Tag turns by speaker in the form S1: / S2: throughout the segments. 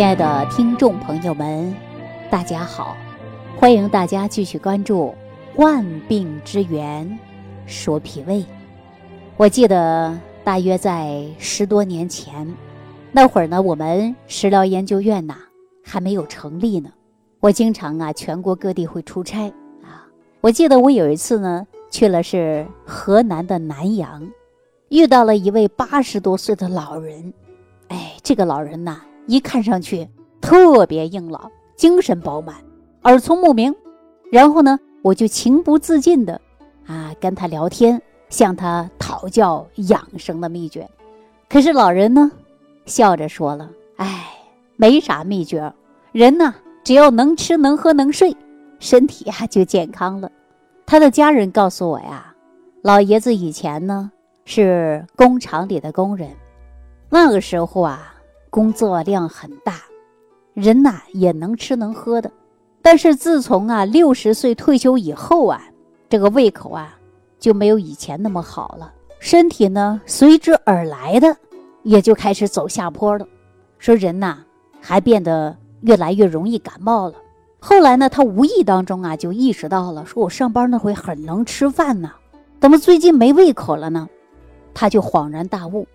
S1: 亲爱的听众朋友们，大家好！欢迎大家继续关注《万病之源》，说脾胃。我记得大约在十多年前，那会儿呢，我们食疗研究院呐还没有成立呢。我经常啊全国各地会出差啊。我记得我有一次呢去了是河南的南阳，遇到了一位八十多岁的老人。哎，这个老人呐。一看上去特别硬朗，精神饱满，耳聪目明。然后呢，我就情不自禁的啊跟他聊天，向他讨教养生的秘诀。可是老人呢，笑着说了：“哎，没啥秘诀，人呢只要能吃能喝能睡，身体呀就健康了。”他的家人告诉我呀，老爷子以前呢是工厂里的工人，那个时候啊。工作量很大，人呐也能吃能喝的，但是自从啊六十岁退休以后啊，这个胃口啊就没有以前那么好了，身体呢随之而来的也就开始走下坡了。说人呐还变得越来越容易感冒了。后来呢，他无意当中啊就意识到了，说我上班那会很能吃饭呢，怎么最近没胃口了呢？他就恍然大悟。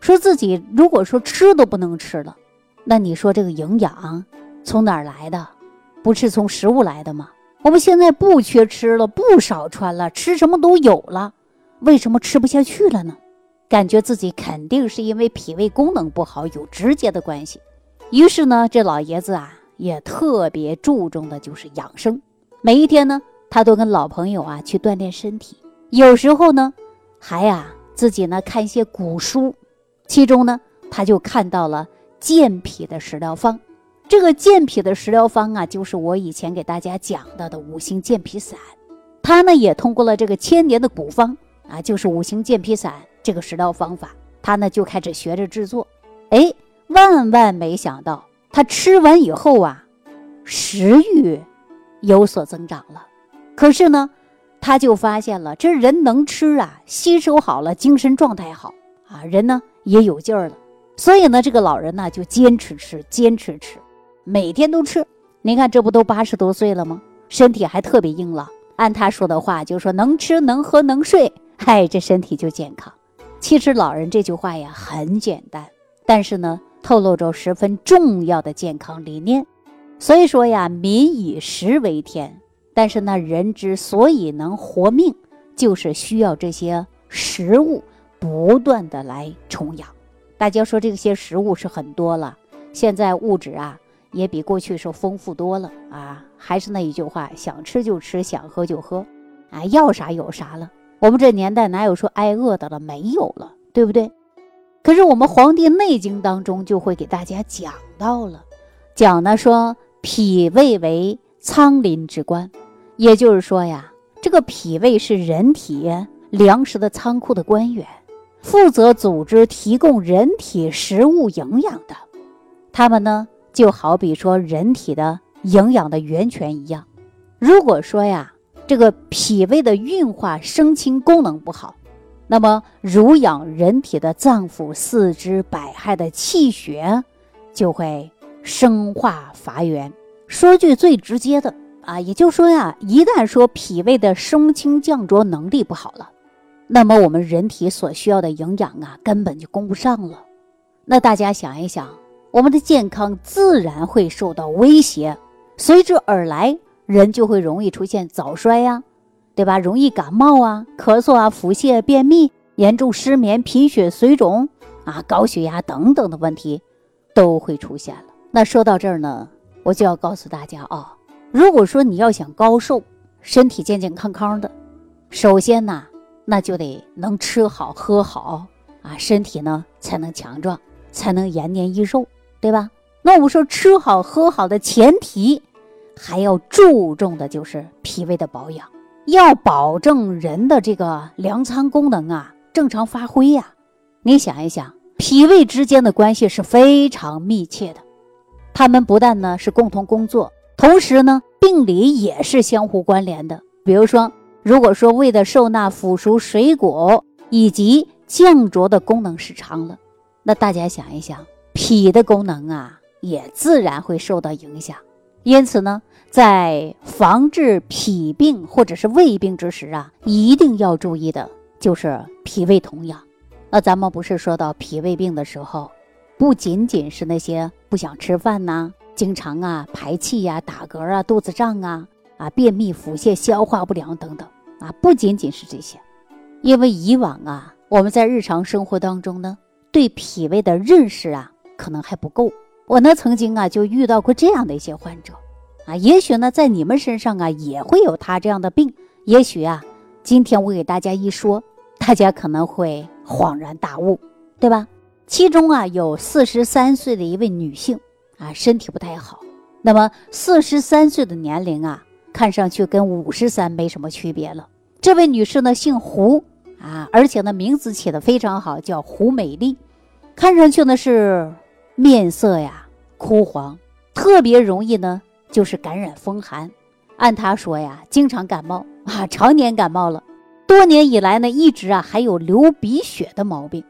S1: 说自己如果说吃都不能吃了，那你说这个营养从哪儿来的？不是从食物来的吗？我们现在不缺吃了，不少穿了，吃什么都有了，为什么吃不下去了呢？感觉自己肯定是因为脾胃功能不好有直接的关系。于是呢，这老爷子啊也特别注重的就是养生，每一天呢他都跟老朋友啊去锻炼身体，有时候呢还呀自己呢看一些古书。其中呢，他就看到了健脾的食疗方。这个健脾的食疗方啊，就是我以前给大家讲到的五行健脾散。他呢，也通过了这个千年的古方啊，就是五行健脾散这个食疗方法，他呢就开始学着制作。哎，万万没想到，他吃完以后啊，食欲有所增长了。可是呢，他就发现了，这人能吃啊，吸收好了，精神状态好啊，人呢。也有劲儿了，所以呢，这个老人呢就坚持吃，坚持吃，每天都吃。您看，这不都八十多岁了吗？身体还特别硬朗。按他说的话，就是说能吃能喝能睡，嗨，这身体就健康。其实老人这句话呀很简单，但是呢，透露着十分重要的健康理念。所以说呀，民以食为天，但是呢，人之所以能活命，就是需要这些食物。不断的来充养，大家说这些食物是很多了，现在物质啊也比过去是丰富多了啊。还是那一句话，想吃就吃，想喝就喝，啊，要啥有啥了。我们这年代哪有说挨饿的了？没有了，对不对？可是我们《黄帝内经》当中就会给大家讲到了，讲呢说脾胃为仓廪之官，也就是说呀，这个脾胃是人体粮食的仓库的官员。负责组织提供人体食物营养的，他们呢就好比说人体的营养的源泉一样。如果说呀，这个脾胃的运化生清功能不好，那么濡养人体的脏腑、四肢、百骸的气血就会生化乏源。说句最直接的啊，也就是说呀，一旦说脾胃的升清降浊能力不好了。那么我们人体所需要的营养啊，根本就供不上了。那大家想一想，我们的健康自然会受到威胁，随之而来，人就会容易出现早衰呀，对吧？容易感冒啊、咳嗽啊、腹泻、便秘、严重失眠、贫血、水肿啊、高血压等等的问题都会出现了。那说到这儿呢，我就要告诉大家啊，如果说你要想高寿、身体健健康康的，首先呢。那就得能吃好喝好啊，身体呢才能强壮，才能延年益寿，对吧？那我们说吃好喝好的前提，还要注重的就是脾胃的保养，要保证人的这个粮仓功能啊正常发挥呀。你想一想，脾胃之间的关系是非常密切的，他们不但呢是共同工作，同时呢病理也是相互关联的。比如说。如果说胃的受纳腐熟水果以及降浊的功能失常了，那大家想一想，脾的功能啊也自然会受到影响。因此呢，在防治脾病或者是胃病之时啊，一定要注意的就是脾胃同养。那咱们不是说到脾胃病的时候，不仅仅是那些不想吃饭呐，经常啊排气呀、打嗝啊、肚子胀啊、啊便秘、腹泻、消化不良等等啊，不仅仅是这些，因为以往啊，我们在日常生活当中呢，对脾胃的认识啊，可能还不够。我呢曾经啊就遇到过这样的一些患者，啊，也许呢在你们身上啊也会有他这样的病，也许啊，今天我给大家一说，大家可能会恍然大悟，对吧？其中啊有四十三岁的一位女性啊身体不太好，那么四十三岁的年龄啊看上去跟五十三没什么区别了。这位女士呢姓胡啊，而且呢名字起的非常好，叫胡美丽，看上去呢是。面色呀枯黄，特别容易呢，就是感染风寒。按他说呀，经常感冒啊，常年感冒了，多年以来呢，一直啊还有流鼻血的毛病。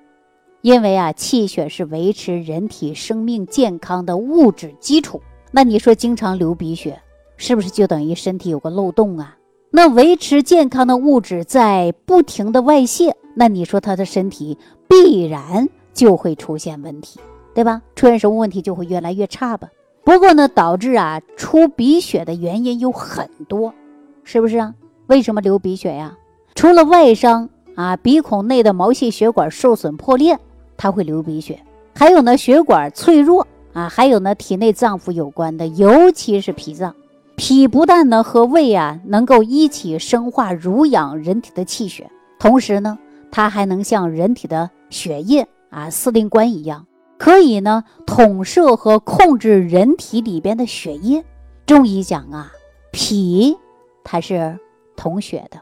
S1: 因为啊，气血是维持人体生命健康的物质基础。那你说经常流鼻血，是不是就等于身体有个漏洞啊？那维持健康的物质在不停的外泄，那你说他的身体必然就会出现问题。对吧？出现什么问题就会越来越差吧。不过呢，导致啊出鼻血的原因有很多，是不是啊？为什么流鼻血呀？除了外伤啊，鼻孔内的毛细血管受损破裂，它会流鼻血。还有呢，血管脆弱啊，还有呢，体内脏腑有关的，尤其是脾脏。脾不但呢和胃啊能够一起生化濡养人体的气血，同时呢，它还能像人体的血液啊司令官一样。可以呢，统摄和控制人体里边的血液。中医讲啊，脾它是统血的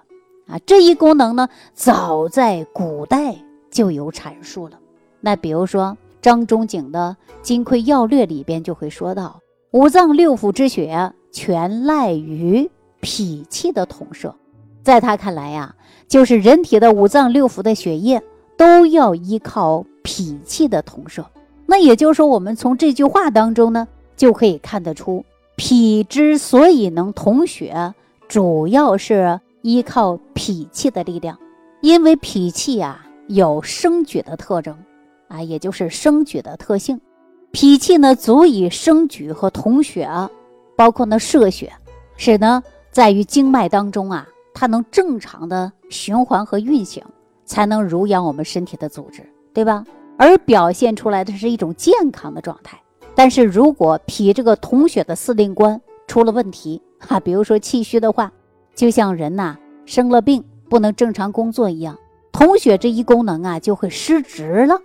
S1: 啊，这一功能呢，早在古代就有阐述了。那比如说张仲景的《金匮要略》里边就会说到，五脏六腑之血全赖于脾气的统摄。在他看来呀，就是人体的五脏六腑的血液都要依靠脾气的统摄。那也就是说，我们从这句话当中呢，就可以看得出，脾之所以能统血，主要是依靠脾气的力量。因为脾气啊有生举的特征，啊，也就是生举的特性。脾气呢足以生举和统血，包括呢摄血，使呢在于经脉当中啊，它能正常的循环和运行，才能濡养我们身体的组织，对吧？而表现出来的是一种健康的状态，但是如果脾这个统血的司令官出了问题，哈，比如说气虚的话，就像人呐生了病不能正常工作一样，统血这一功能啊就会失职了，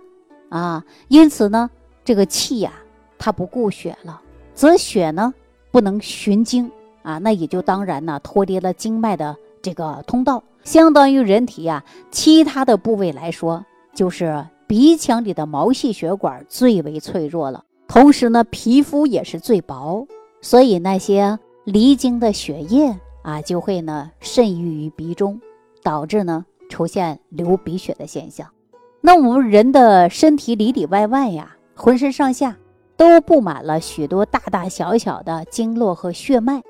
S1: 啊，因此呢，这个气呀它不顾血了，则血呢不能循经啊，那也就当然呢脱离了经脉的这个通道，相当于人体呀其他的部位来说就是。鼻腔里的毛细血管最为脆弱了，同时呢，皮肤也是最薄，所以那些离经的血液啊，就会呢渗溢于鼻中，导致呢出现流鼻血的现象。那我们人的身体里里外外呀，浑身上下都布满了许多大大小小的经络和血脉。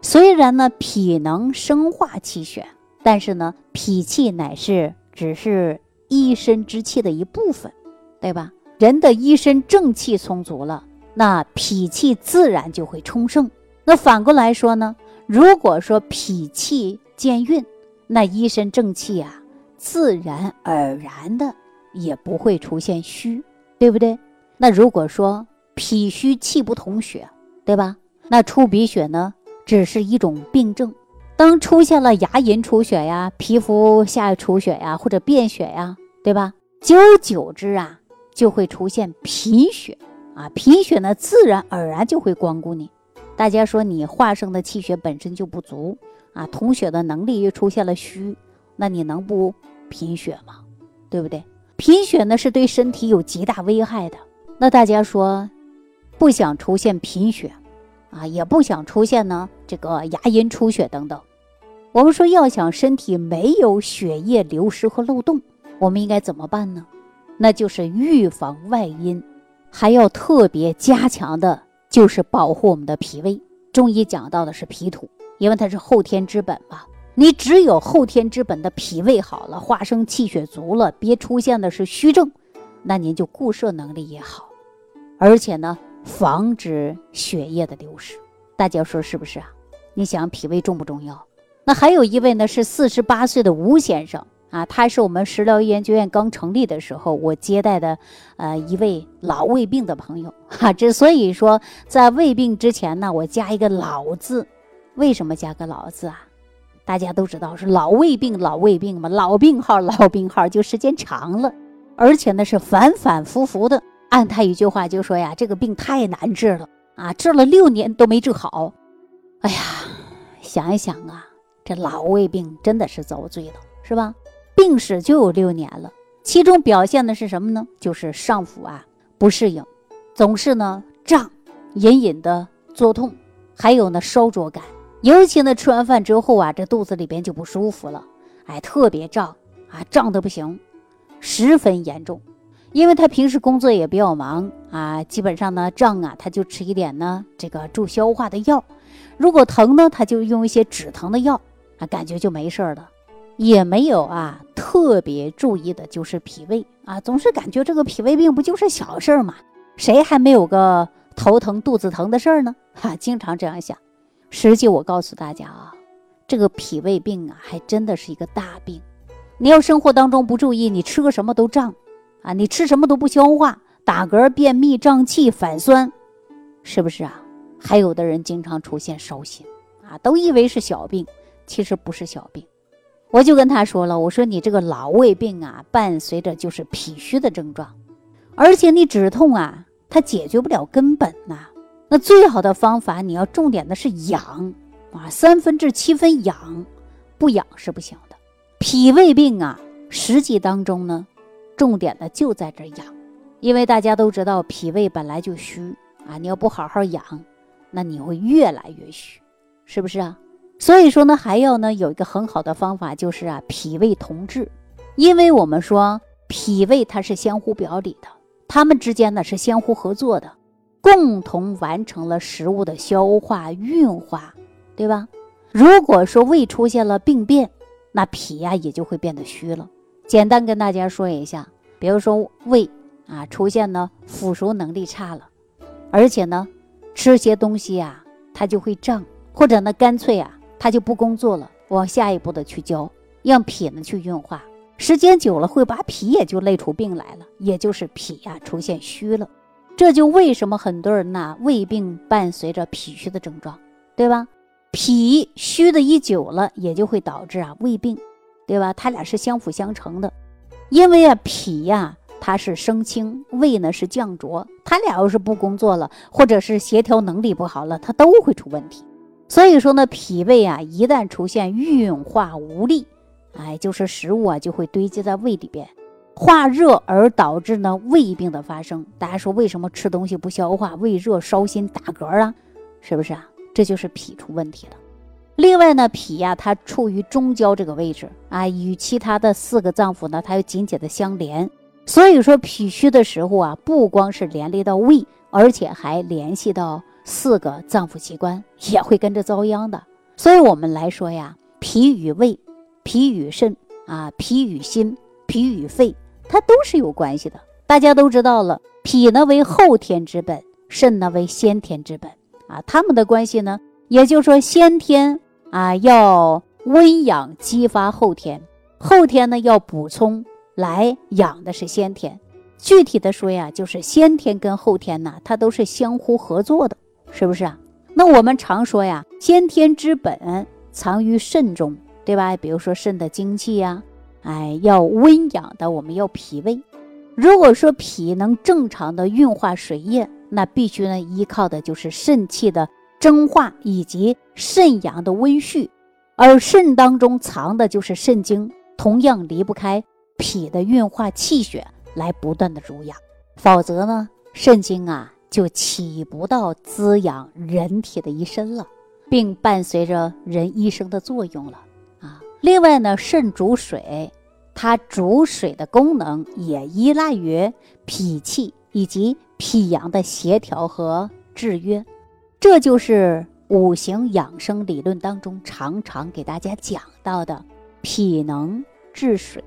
S1: 虽然呢脾能生化气血，但是呢脾气乃是只是。一身之气的一部分，对吧？人的一身正气充足了，那脾气自然就会充盛。那反过来说呢？如果说脾气健运，那一身正气啊，自然而然的也不会出现虚，对不对？那如果说脾虚气不统血，对吧？那出鼻血呢，只是一种病症。当出现了牙龈出血呀、皮肤下出血呀，或者便血呀，对吧？久而久之啊，就会出现贫血啊。贫血呢，自然而然就会光顾你。大家说你化生的气血本身就不足啊，统血的能力又出现了虚，那你能不贫血吗？对不对？贫血呢是对身体有极大危害的。那大家说，不想出现贫血。啊，也不想出现呢，这个牙龈出血等等。我们说要想身体没有血液流失和漏洞，我们应该怎么办呢？那就是预防外因，还要特别加强的就是保护我们的脾胃。中医讲到的是脾土，因为它是后天之本嘛。你只有后天之本的脾胃好了，化生气血足了，别出现的是虚症，那您就固摄能力也好，而且呢，防止血液的流失。大家说是不是啊？你想脾胃重不重要？那还有一位呢，是四十八岁的吴先生啊，他是我们食疗研究院刚成立的时候我接待的，呃，一位老胃病的朋友哈。之所以说在胃病之前呢，我加一个老字，为什么加个老字啊？大家都知道是老胃病，老胃病嘛，老病号，老病号，就时间长了，而且呢是反反复复的。按他一句话就说呀，这个病太难治了啊，治了六年都没治好。哎呀，想一想啊，这老胃病真的是遭罪了，是吧？病史就有六年了，其中表现的是什么呢？就是上腹啊不适应，总是呢胀，隐隐的作痛，还有呢烧灼感。尤其呢，吃完饭之后啊，这肚子里边就不舒服了，哎，特别胀啊，胀得不行，十分严重。因为他平时工作也比较忙啊，基本上呢胀啊，他就吃一点呢这个助消化的药；如果疼呢，他就用一些止疼的药啊，感觉就没事了。也没有啊特别注意的就是脾胃啊，总是感觉这个脾胃病不就是小事儿嘛，谁还没有个头疼肚子疼的事儿呢？哈，经常这样想。实际我告诉大家啊，这个脾胃病啊，还真的是一个大病。你要生活当中不注意，你吃个什么都胀，啊，你吃什么都不消化，打嗝、便秘、胀气、反酸，是不是啊？还有的人经常出现烧心，啊，都以为是小病，其实不是小病。我就跟他说了，我说你这个老胃病啊，伴随着就是脾虚的症状，而且你止痛啊，它解决不了根本呐。那最好的方法，你要重点的是养啊，三分治七分养，不养是不行的。脾胃病啊，实际当中呢，重点呢就在这养，因为大家都知道脾胃本来就虚啊，你要不好好养，那你会越来越虚，是不是啊？所以说呢，还要呢有一个很好的方法，就是啊，脾胃同治，因为我们说脾胃它是相互表里的，它们之间呢是相互合作的。共同完成了食物的消化运化，对吧？如果说胃出现了病变，那脾呀也就会变得虚了。简单跟大家说一下，比如说胃啊出现呢腐熟能力差了，而且呢吃些东西呀它就会胀，或者呢干脆啊它就不工作了，往下一步的去教，让脾呢去运化，时间久了会把脾也就累出病来了，也就是脾呀出现虚了。这就为什么很多人呐，胃病伴随着脾虚的症状，对吧？脾虚的一久了，也就会导致啊胃病，对吧？它俩是相辅相成的，因为啊脾呀它是升清，胃呢是降浊，它俩要是不工作了，或者是协调能力不好了，它都会出问题。所以说呢，脾胃啊一旦出现运化无力，哎，就是食物啊就会堆积在胃里边。化热而导致呢胃病的发生，大家说为什么吃东西不消化，胃热烧心打嗝啊？是不是啊？这就是脾出问题了。另外呢，脾呀它处于中焦这个位置啊，与其他的四个脏腑呢它又紧紧的相连，所以说脾虚的时候啊，不光是连累到胃，而且还联系到四个脏腑器官，也会跟着遭殃的。所以我们来说呀，脾与胃、脾与肾啊、脾与心、脾与肺。它都是有关系的，大家都知道了。脾呢为后天之本，肾呢为先天之本啊。它们的关系呢，也就是说先天啊要温养激发后天，后天呢要补充来养的是先天。具体的说呀，就是先天跟后天呢，它都是相互合作的，是不是啊？那我们常说呀，先天之本藏于肾中，对吧？比如说肾的精气呀。哎，要温养的，我们要脾胃。如果说脾能正常的运化水液，那必须呢依靠的就是肾气的蒸化以及肾阳的温煦，而肾当中藏的就是肾精，同样离不开脾的运化气血来不断的濡养，否则呢，肾精啊就起不到滋养人体的一身了，并伴随着人一生的作用了啊。另外呢，肾主水。它主水的功能也依赖于脾气以及脾阳的协调和制约。这就是五行养生理论当中常常给大家讲到的脾能治水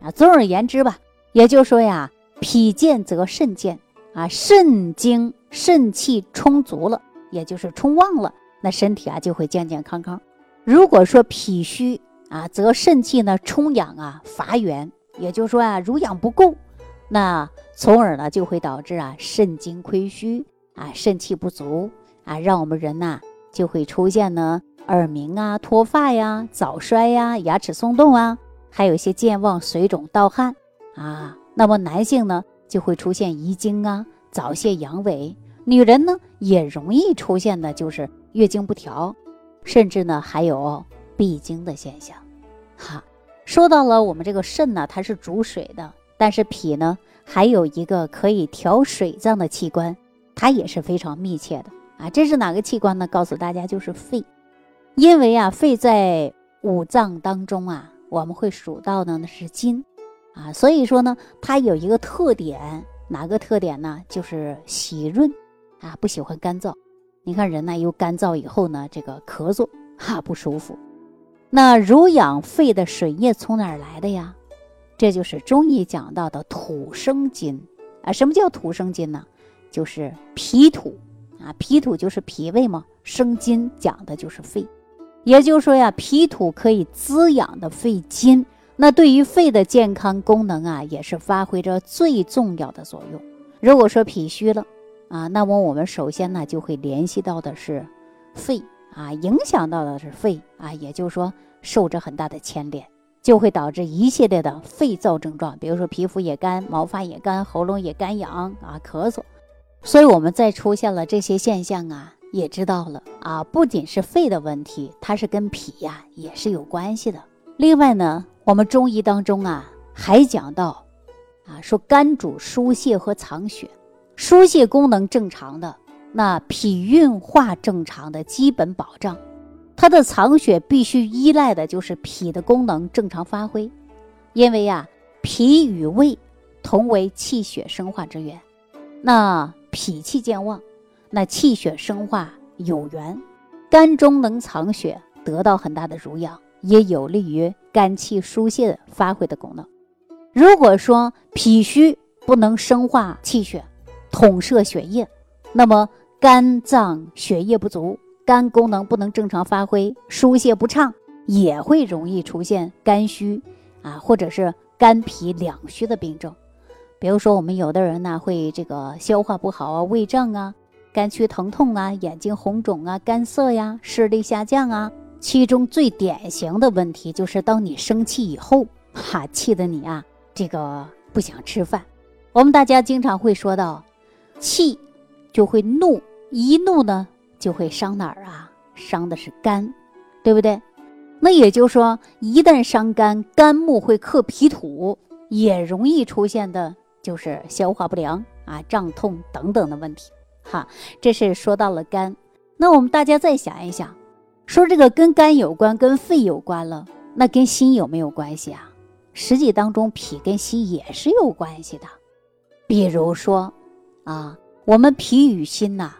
S1: 啊。总而言之吧，也就是说呀，脾健则肾健啊，肾精肾气充足了，也就是充旺了，那身体啊就会健健康康。如果说脾虚啊，则肾气呢充养啊乏源，也就是说啊，濡养不够，那从而呢就会导致啊肾精亏虚啊，肾气不足。啊，让我们人呐就会出现呢耳鸣啊、脱发呀、早衰呀、牙齿松动啊，还有一些健忘、水肿、盗汗啊。那么男性呢就会出现遗精啊、早泄、阳痿；女人呢也容易出现的就是月经不调，甚至呢还有闭经的现象。哈，说到了我们这个肾呢，它是主水的，但是脾呢还有一个可以调水脏的器官，它也是非常密切的。啊，这是哪个器官呢？告诉大家，就是肺。因为啊，肺在五脏当中啊，我们会数到的呢是金，啊，所以说呢，它有一个特点，哪个特点呢？就是喜润，啊，不喜欢干燥。你看人呢，又干燥以后呢，这个咳嗽哈不舒服。那濡养肺的水液从哪儿来的呀？这就是中医讲到的土生金啊。什么叫土生金呢？就是脾土。啊，脾土就是脾胃嘛，生津讲的就是肺，也就是说呀，脾土可以滋养的肺经，那对于肺的健康功能啊，也是发挥着最重要的作用。如果说脾虚了啊，那么我们首先呢就会联系到的是肺啊，影响到的是肺啊，也就是说受着很大的牵连，就会导致一系列的肺燥症状，比如说皮肤也干、毛发也干、喉咙也干痒啊、咳嗽。所以，我们再出现了这些现象啊，也知道了啊，不仅是肺的问题，它是跟脾呀也是有关系的。另外呢，我们中医当中啊还讲到，啊说肝主疏泄和藏血，疏泄功能正常的，那脾运化正常的基本保障，它的藏血必须依赖的就是脾的功能正常发挥，因为呀，脾与胃同为气血生化之源，那。脾气健旺，那气血生化有源，肝中能藏血，得到很大的濡养，也有利于肝气疏泄发挥的功能。如果说脾虚不能生化气血，统摄血液，那么肝脏血液不足，肝功能不能正常发挥，疏泄不畅，也会容易出现肝虚啊，或者是肝脾两虚的病症。比如说，我们有的人呢会这个消化不好啊，胃胀啊，肝区疼痛啊，眼睛红肿啊，干涩呀，视力下降啊。其中最典型的问题就是，当你生气以后，哈，气得你啊，这个不想吃饭。我们大家经常会说到，气就会怒，一怒呢就会伤哪儿啊？伤的是肝，对不对？那也就是说，一旦伤肝，肝木会克脾土，也容易出现的。就是消化不良啊、胀痛等等的问题，哈，这是说到了肝。那我们大家再想一想，说这个跟肝有关、跟肺有关了，那跟心有没有关系啊？实际当中，脾跟心也是有关系的。比如说啊，我们脾与心呐，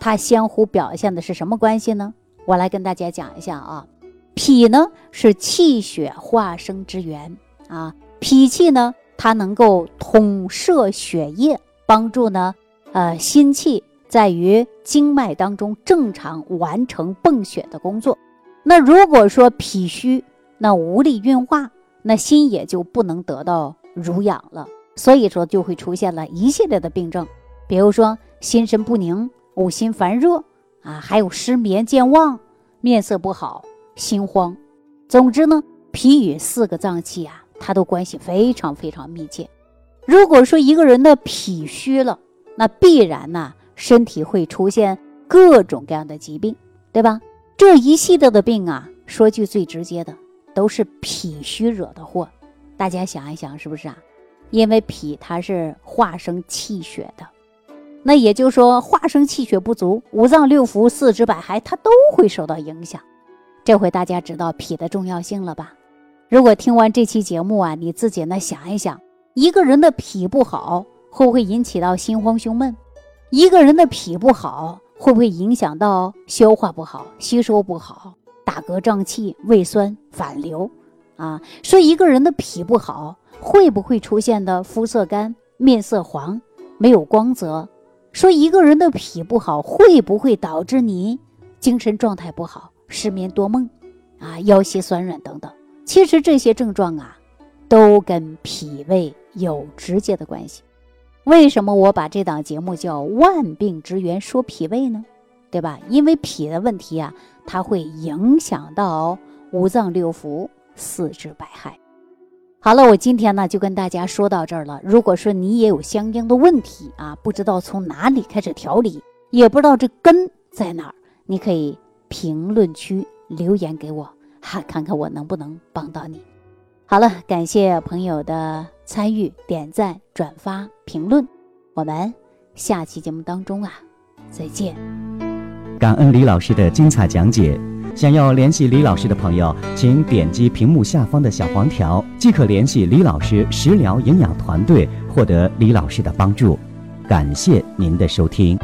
S1: 它相互表现的是什么关系呢？我来跟大家讲一下啊，脾呢是气血化生之源啊，脾气呢。它能够统摄血液，帮助呢，呃，心气在于经脉当中正常完成泵血的工作。那如果说脾虚，那无力运化，那心也就不能得到濡养了。所以说就会出现了一系列的病症，比如说心神不宁、恶心烦热啊，还有失眠、健忘、面色不好、心慌。总之呢，脾与四个脏器啊。它都关系非常非常密切。如果说一个人的脾虚了，那必然呢身体会出现各种各样的疾病，对吧？这一系列的病啊，说句最直接的，都是脾虚惹的祸。大家想一想，是不是啊？因为脾它是化生气血的，那也就是说化生气血不足，五脏六腑、四肢百骸它都会受到影响。这回大家知道脾的重要性了吧？如果听完这期节目啊，你自己呢想一想，一个人的脾不好，会不会引起到心慌胸闷？一个人的脾不好，会不会影响到消化不好、吸收不好、打嗝胀气、胃酸反流？啊，说一个人的脾不好，会不会出现的肤色干、面色黄、没有光泽？说一个人的脾不好，会不会导致你精神状态不好、失眠多梦？啊，腰膝酸软等等。其实这些症状啊，都跟脾胃有直接的关系。为什么我把这档节目叫“万病之源说脾胃”呢？对吧？因为脾的问题啊，它会影响到五脏六腑、四肢百骸。好了，我今天呢就跟大家说到这儿了。如果说你也有相应的问题啊，不知道从哪里开始调理，也不知道这根在哪儿，你可以评论区留言给我。哈，看看我能不能帮到你。好了，感谢朋友的参与、点赞、转发、评论。我们下期节目当中啊，再见。
S2: 感恩李老师的精彩讲解。想要联系李老师的朋友，请点击屏幕下方的小黄条，即可联系李老师食疗营养团队，获得李老师的帮助。感谢您的收听。